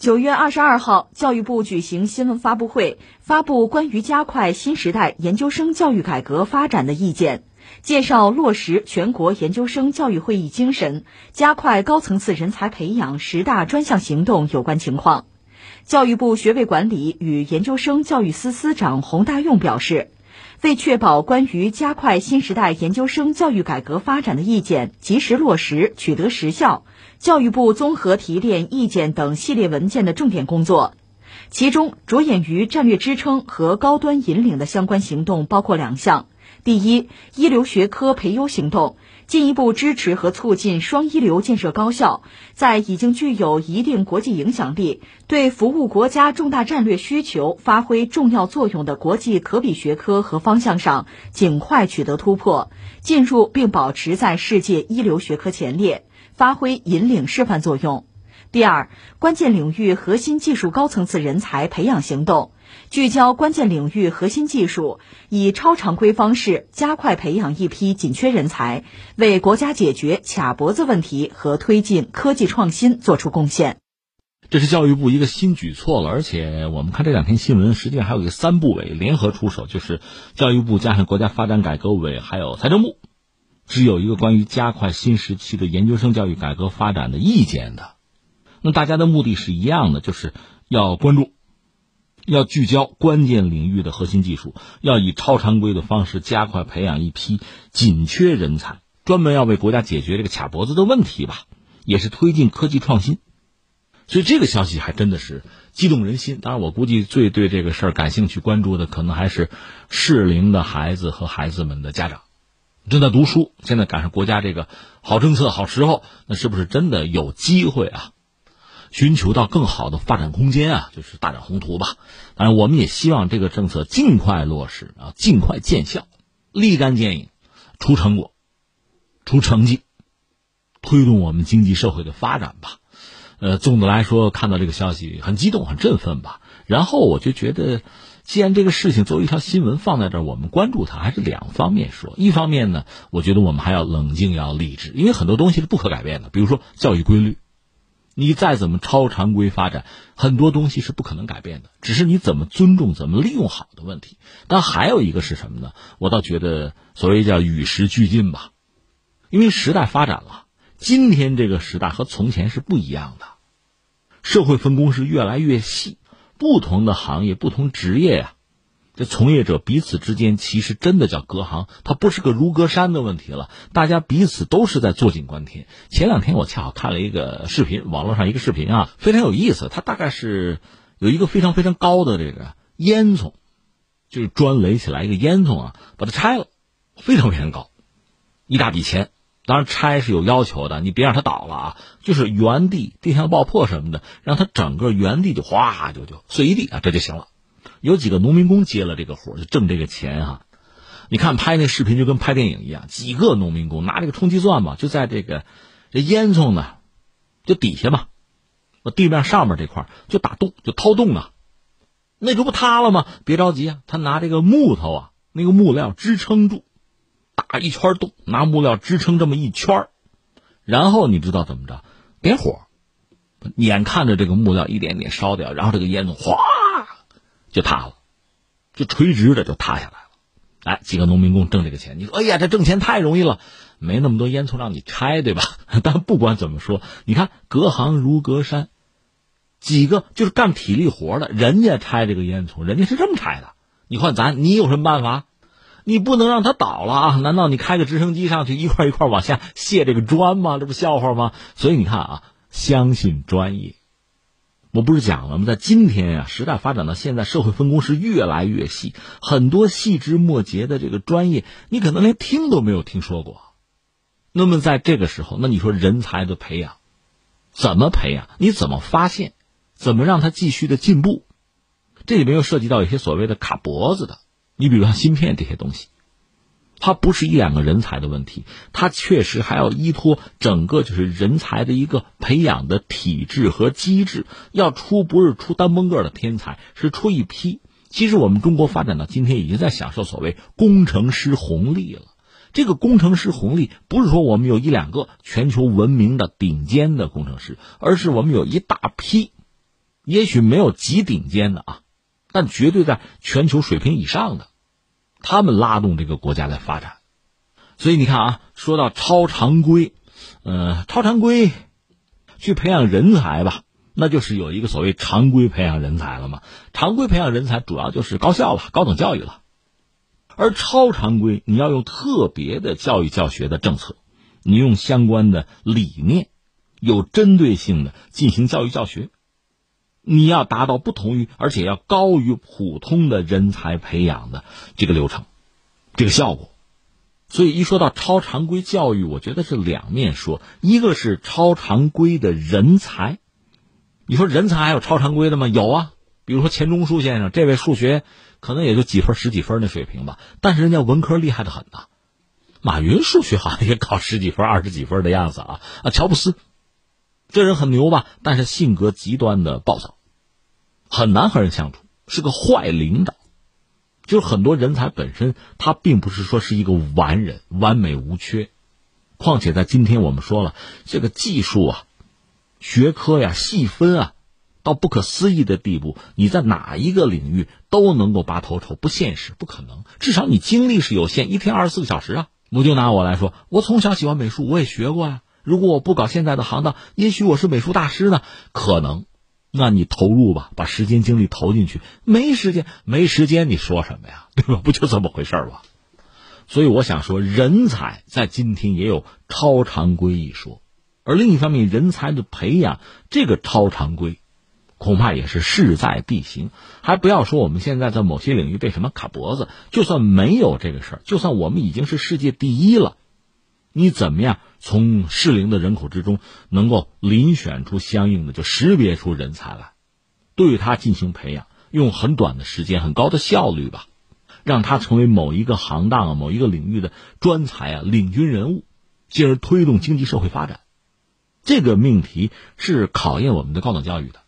九月二十二号，教育部举行新闻发布会，发布关于加快新时代研究生教育改革发展的意见，介绍落实全国研究生教育会议精神、加快高层次人才培养十大专项行动有关情况。教育部学位管理与研究生教育司司长洪大用表示。为确保关于加快新时代研究生教育改革发展的意见及时落实、取得实效，教育部综合提炼意见等系列文件的重点工作，其中着眼于战略支撑和高端引领的相关行动包括两项：第一，一流学科培优行动。进一步支持和促进双一流建设高校，在已经具有一定国际影响力、对服务国家重大战略需求发挥重要作用的国际可比学科和方向上，尽快取得突破，进入并保持在世界一流学科前列，发挥引领示范作用。第二，关键领域核心技术高层次人才培养行动。聚焦关键领域核心技术，以超常规方式加快培养一批紧缺人才，为国家解决卡脖子问题和推进科技创新作出贡献。这是教育部一个新举措了，而且我们看这两天新闻，实际上还有一个三部委联合出手，就是教育部加上国家发展改革委还有财政部，只有一个关于加快新时期的研究生教育改革发展的意见的。那大家的目的是一样的，就是要关注。要聚焦关键领域的核心技术，要以超常规的方式加快培养一批紧缺人才，专门要为国家解决这个卡脖子的问题吧，也是推进科技创新。所以这个消息还真的是激动人心。当然，我估计最对这个事儿感兴趣、关注的，可能还是适龄的孩子和孩子们的家长，正在读书，现在赶上国家这个好政策、好时候，那是不是真的有机会啊？寻求到更好的发展空间啊，就是大展宏图吧。当然，我们也希望这个政策尽快落实啊，尽快见效，立竿见影，出成果，出成绩，推动我们经济社会的发展吧。呃，总的来说，看到这个消息很激动，很振奋吧。然后我就觉得，既然这个事情作为一条新闻放在这儿，我们关注它，还是两方面说。一方面呢，我觉得我们还要冷静，要理智，因为很多东西是不可改变的，比如说教育规律。你再怎么超常规发展，很多东西是不可能改变的，只是你怎么尊重、怎么利用好的问题。但还有一个是什么呢？我倒觉得所谓叫与时俱进吧，因为时代发展了，今天这个时代和从前是不一样的，社会分工是越来越细，不同的行业、不同职业呀。这从业者彼此之间其实真的叫隔行，它不是个如隔山的问题了。大家彼此都是在坐井观天。前两天我恰好看了一个视频，网络上一个视频啊，非常有意思。它大概是有一个非常非常高的这个烟囱，就是砖垒起来一个烟囱啊，把它拆了，非常非常高，一大笔钱。当然拆是有要求的，你别让它倒了啊，就是原地地上爆破什么的，让它整个原地就哗就就碎一地啊，这就行了。有几个农民工接了这个活就挣这个钱哈。你看拍那视频就跟拍电影一样，几个农民工拿这个冲击钻嘛，就在这个这烟囱呢，就底下嘛，地面上面这块就打洞，就掏洞啊。那这不塌了吗？别着急啊，他拿这个木头啊，那个木料支撑住，打一圈洞，拿木料支撑这么一圈然后你知道怎么着？点火，眼看着这个木料一点点烧掉，然后这个烟囱哗。就塌了，就垂直的就塌下来了。哎，几个农民工挣这个钱，你说，哎呀，这挣钱太容易了，没那么多烟囱让你拆，对吧？但不管怎么说，你看隔行如隔山，几个就是干体力活的，人家拆这个烟囱，人家是这么拆的。你换咱，你有什么办法？你不能让它倒了啊？难道你开个直升机上去一块一块往下卸这个砖吗？这不笑话吗？所以你看啊，相信专业。我不是讲了吗？在今天呀，时代发展到现在，社会分工是越来越细，很多细枝末节的这个专业，你可能连听都没有听说过。那么在这个时候，那你说人才的培养，怎么培养？你怎么发现？怎么让他继续的进步？这里面又涉及到一些所谓的卡脖子的，你比如像芯片这些东西。它不是一两个人才的问题，它确实还要依托整个就是人才的一个培养的体制和机制。要出不是出单蹦个的天才，是出一批。其实我们中国发展到今天，已经在享受所谓工程师红利了。这个工程师红利不是说我们有一两个全球闻名的顶尖的工程师，而是我们有一大批也许没有极顶尖的啊，但绝对在全球水平以上的，他们拉动这个国家在发展。所以你看啊，说到超常规，呃，超常规去培养人才吧，那就是有一个所谓常规培养人才了嘛。常规培养人才主要就是高校了，高等教育了，而超常规你要用特别的教育教学的政策，你用相关的理念，有针对性的进行教育教学。你要达到不同于，而且要高于普通的人才培养的这个流程，这个效果。所以一说到超常规教育，我觉得是两面说，一个是超常规的人才。你说人才还有超常规的吗？有啊，比如说钱钟书先生，这位数学可能也就几分、十几分的水平吧，但是人家文科厉害的很呐。马云数学好像也考十几分、二十几分的样子啊。啊，乔布斯。这人很牛吧，但是性格极端的暴躁，很难和人相处，是个坏领导。就是很多人才本身，他并不是说是一个完人，完美无缺。况且在今天我们说了，这个技术啊、学科呀、细分啊，到不可思议的地步，你在哪一个领域都能够拔头筹，不现实，不可能。至少你精力是有限，一天二十四个小时啊。我就拿我来说，我从小喜欢美术，我也学过呀。如果我不搞现在的行当，也许我是美术大师呢。可能，那你投入吧，把时间精力投进去。没时间，没时间，你说什么呀？对吧？不就这么回事吧？所以我想说，人才在今天也有超常规一说，而另一方面，人才的培养这个超常规，恐怕也是势在必行。还不要说我们现在在某些领域被什么卡脖子，就算没有这个事儿，就算我们已经是世界第一了。你怎么样从适龄的人口之中能够遴选出相应的，就识别出人才来，对他进行培养，用很短的时间、很高的效率吧，让他成为某一个行当啊、某一个领域的专才啊、领军人物，进而推动经济社会发展。这个命题是考验我们的高等教育的，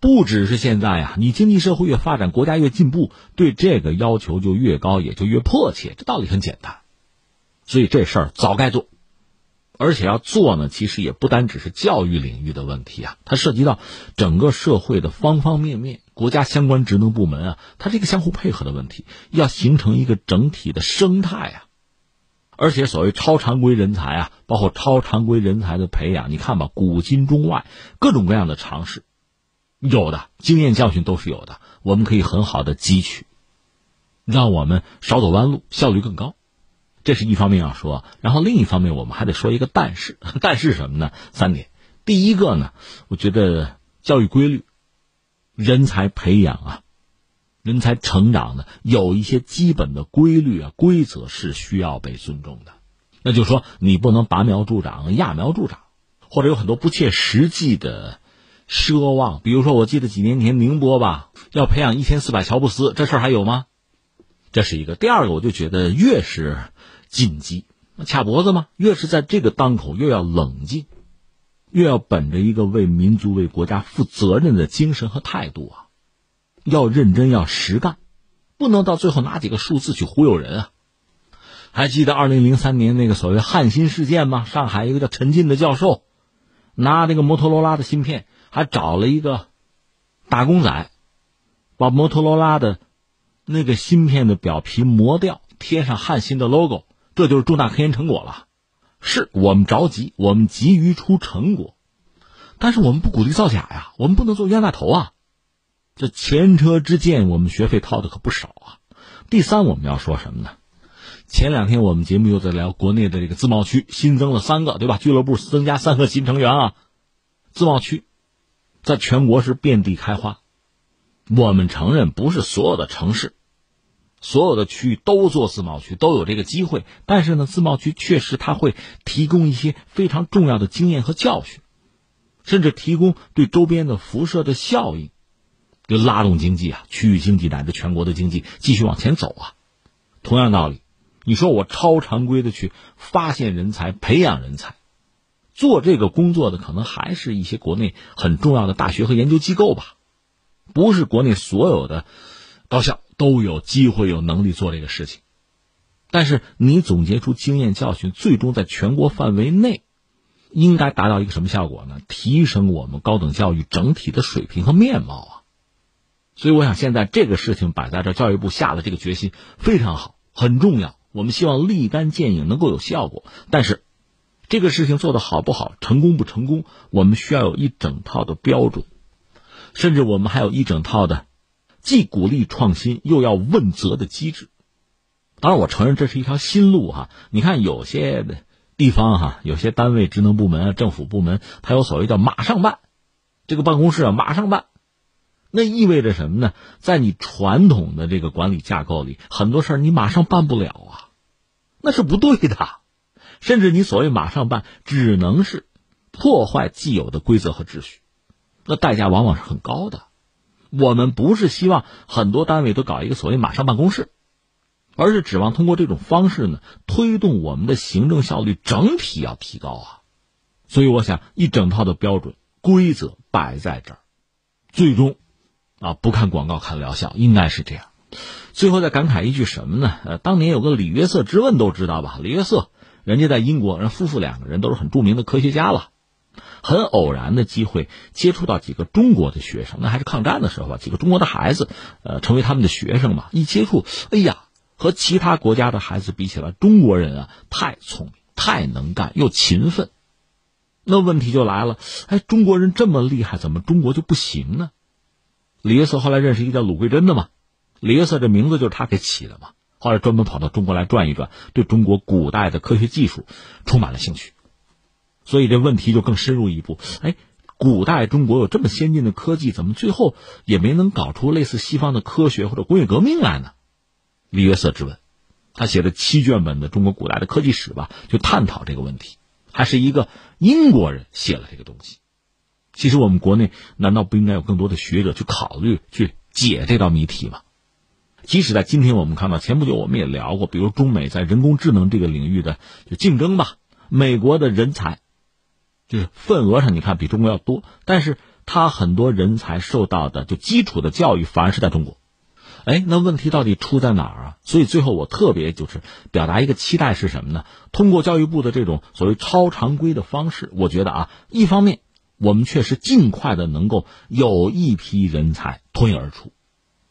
不只是现在呀，你经济社会越发展，国家越进步，对这个要求就越高，也就越迫切。这道理很简单。所以这事儿早该做，而且要做呢，其实也不单只是教育领域的问题啊，它涉及到整个社会的方方面面，国家相关职能部门啊，它是一个相互配合的问题，要形成一个整体的生态啊。而且所谓超常规人才啊，包括超常规人才的培养，你看吧，古今中外各种各样的尝试，有的经验教训都是有的，我们可以很好的汲取，让我们少走弯路，效率更高。这是一方面要说，然后另一方面我们还得说一个但是，但是什么呢？三点。第一个呢，我觉得教育规律、人才培养啊、人才成长的有一些基本的规律啊、规则是需要被尊重的。那就说，你不能拔苗助长、揠苗助长，或者有很多不切实际的奢望。比如说，我记得几年前宁波吧，要培养一千四百乔布斯，这事儿还有吗？这是一个。第二个，我就觉得越是。紧急，卡脖子吗？越是在这个当口，越要冷静，越要本着一个为民族、为国家负责任的精神和态度啊！要认真，要实干，不能到最后拿几个数字去忽悠人啊！还记得二零零三年那个所谓汉芯事件吗？上海一个叫陈进的教授，拿那个摩托罗拉的芯片，还找了一个打工仔，把摩托罗拉的那个芯片的表皮磨掉，贴上汉芯的 logo。这就是重大科研成果了，是我们着急，我们急于出成果，但是我们不鼓励造假呀，我们不能做冤大头啊。这前车之鉴，我们学费掏的可不少啊。第三，我们要说什么呢？前两天我们节目又在聊国内的这个自贸区新增了三个，对吧？俱乐部增加三个新成员啊。自贸区在全国是遍地开花，我们承认不是所有的城市。所有的区域都做自贸区，都有这个机会。但是呢，自贸区确实它会提供一些非常重要的经验和教训，甚至提供对周边的辐射的效应，就拉动经济啊，区域经济乃至全国的经济继续往前走啊。同样道理，你说我超常规的去发现人才、培养人才，做这个工作的可能还是一些国内很重要的大学和研究机构吧，不是国内所有的高校。都有机会、有能力做这个事情，但是你总结出经验教训，最终在全国范围内，应该达到一个什么效果呢？提升我们高等教育整体的水平和面貌啊！所以，我想现在这个事情摆在这，教育部下的这个决心非常好，很重要。我们希望立竿见影，能够有效果。但是，这个事情做得好不好，成功不成功，我们需要有一整套的标准，甚至我们还有一整套的既鼓励创新又要问责的机制。当然，我承认这是一条新路哈。你看，有些。地方哈，有些单位、职能部门、政府部门，它有所谓叫“马上办”，这个办公室啊，马上办，那意味着什么呢？在你传统的这个管理架构里，很多事儿你马上办不了啊，那是不对的。甚至你所谓“马上办”，只能是破坏既有的规则和秩序，那代价往往是很高的。我们不是希望很多单位都搞一个所谓“马上办公室”。而是指望通过这种方式呢，推动我们的行政效率整体要提高啊，所以我想一整套的标准规则摆在这儿，最终，啊不看广告看疗效，应该是这样。最后再感慨一句什么呢？呃，当年有个李约瑟之问都知道吧？李约瑟，人家在英国，人夫妇两个人都是很著名的科学家了，很偶然的机会接触到几个中国的学生，那还是抗战的时候啊，几个中国的孩子，呃，成为他们的学生嘛，一接触，哎呀。和其他国家的孩子比起来，中国人啊太聪明、太能干又勤奋。那问题就来了，哎，中国人这么厉害，怎么中国就不行呢？李约瑟后来认识一个叫鲁桂珍的嘛，李约瑟这名字就是他给起的嘛。后来专门跑到中国来转一转，对中国古代的科学技术充满了兴趣。所以这问题就更深入一步，哎，古代中国有这么先进的科技，怎么最后也没能搞出类似西方的科学或者工业革命来呢？李约瑟之问，他写的七卷本的中国古代的科技史吧，就探讨这个问题。还是一个英国人写了这个东西。其实我们国内难道不应该有更多的学者去考虑、去解这道谜题吗？即使在今天，我们看到前不久我们也聊过，比如中美在人工智能这个领域的就竞争吧，美国的人才就是份额上你看比中国要多，但是他很多人才受到的就基础的教育反而是在中国。哎，那问题到底出在哪儿啊？所以最后我特别就是表达一个期待是什么呢？通过教育部的这种所谓超常规的方式，我觉得啊，一方面我们确实尽快的能够有一批人才脱颖而出，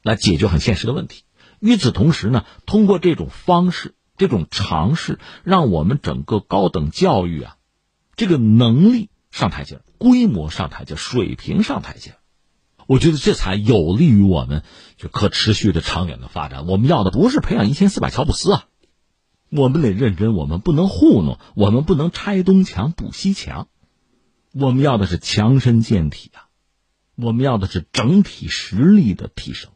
来解决很现实的问题。与此同时呢，通过这种方式、这种尝试，让我们整个高等教育啊，这个能力上台阶规模上台阶水平上台阶我觉得这才有利于我们就可持续的长远的发展。我们要的不是培养一千四百乔布斯啊，我们得认真，我们不能糊弄，我们不能拆东墙补西墙，我们要的是强身健体啊，我们要的是整体实力的提升。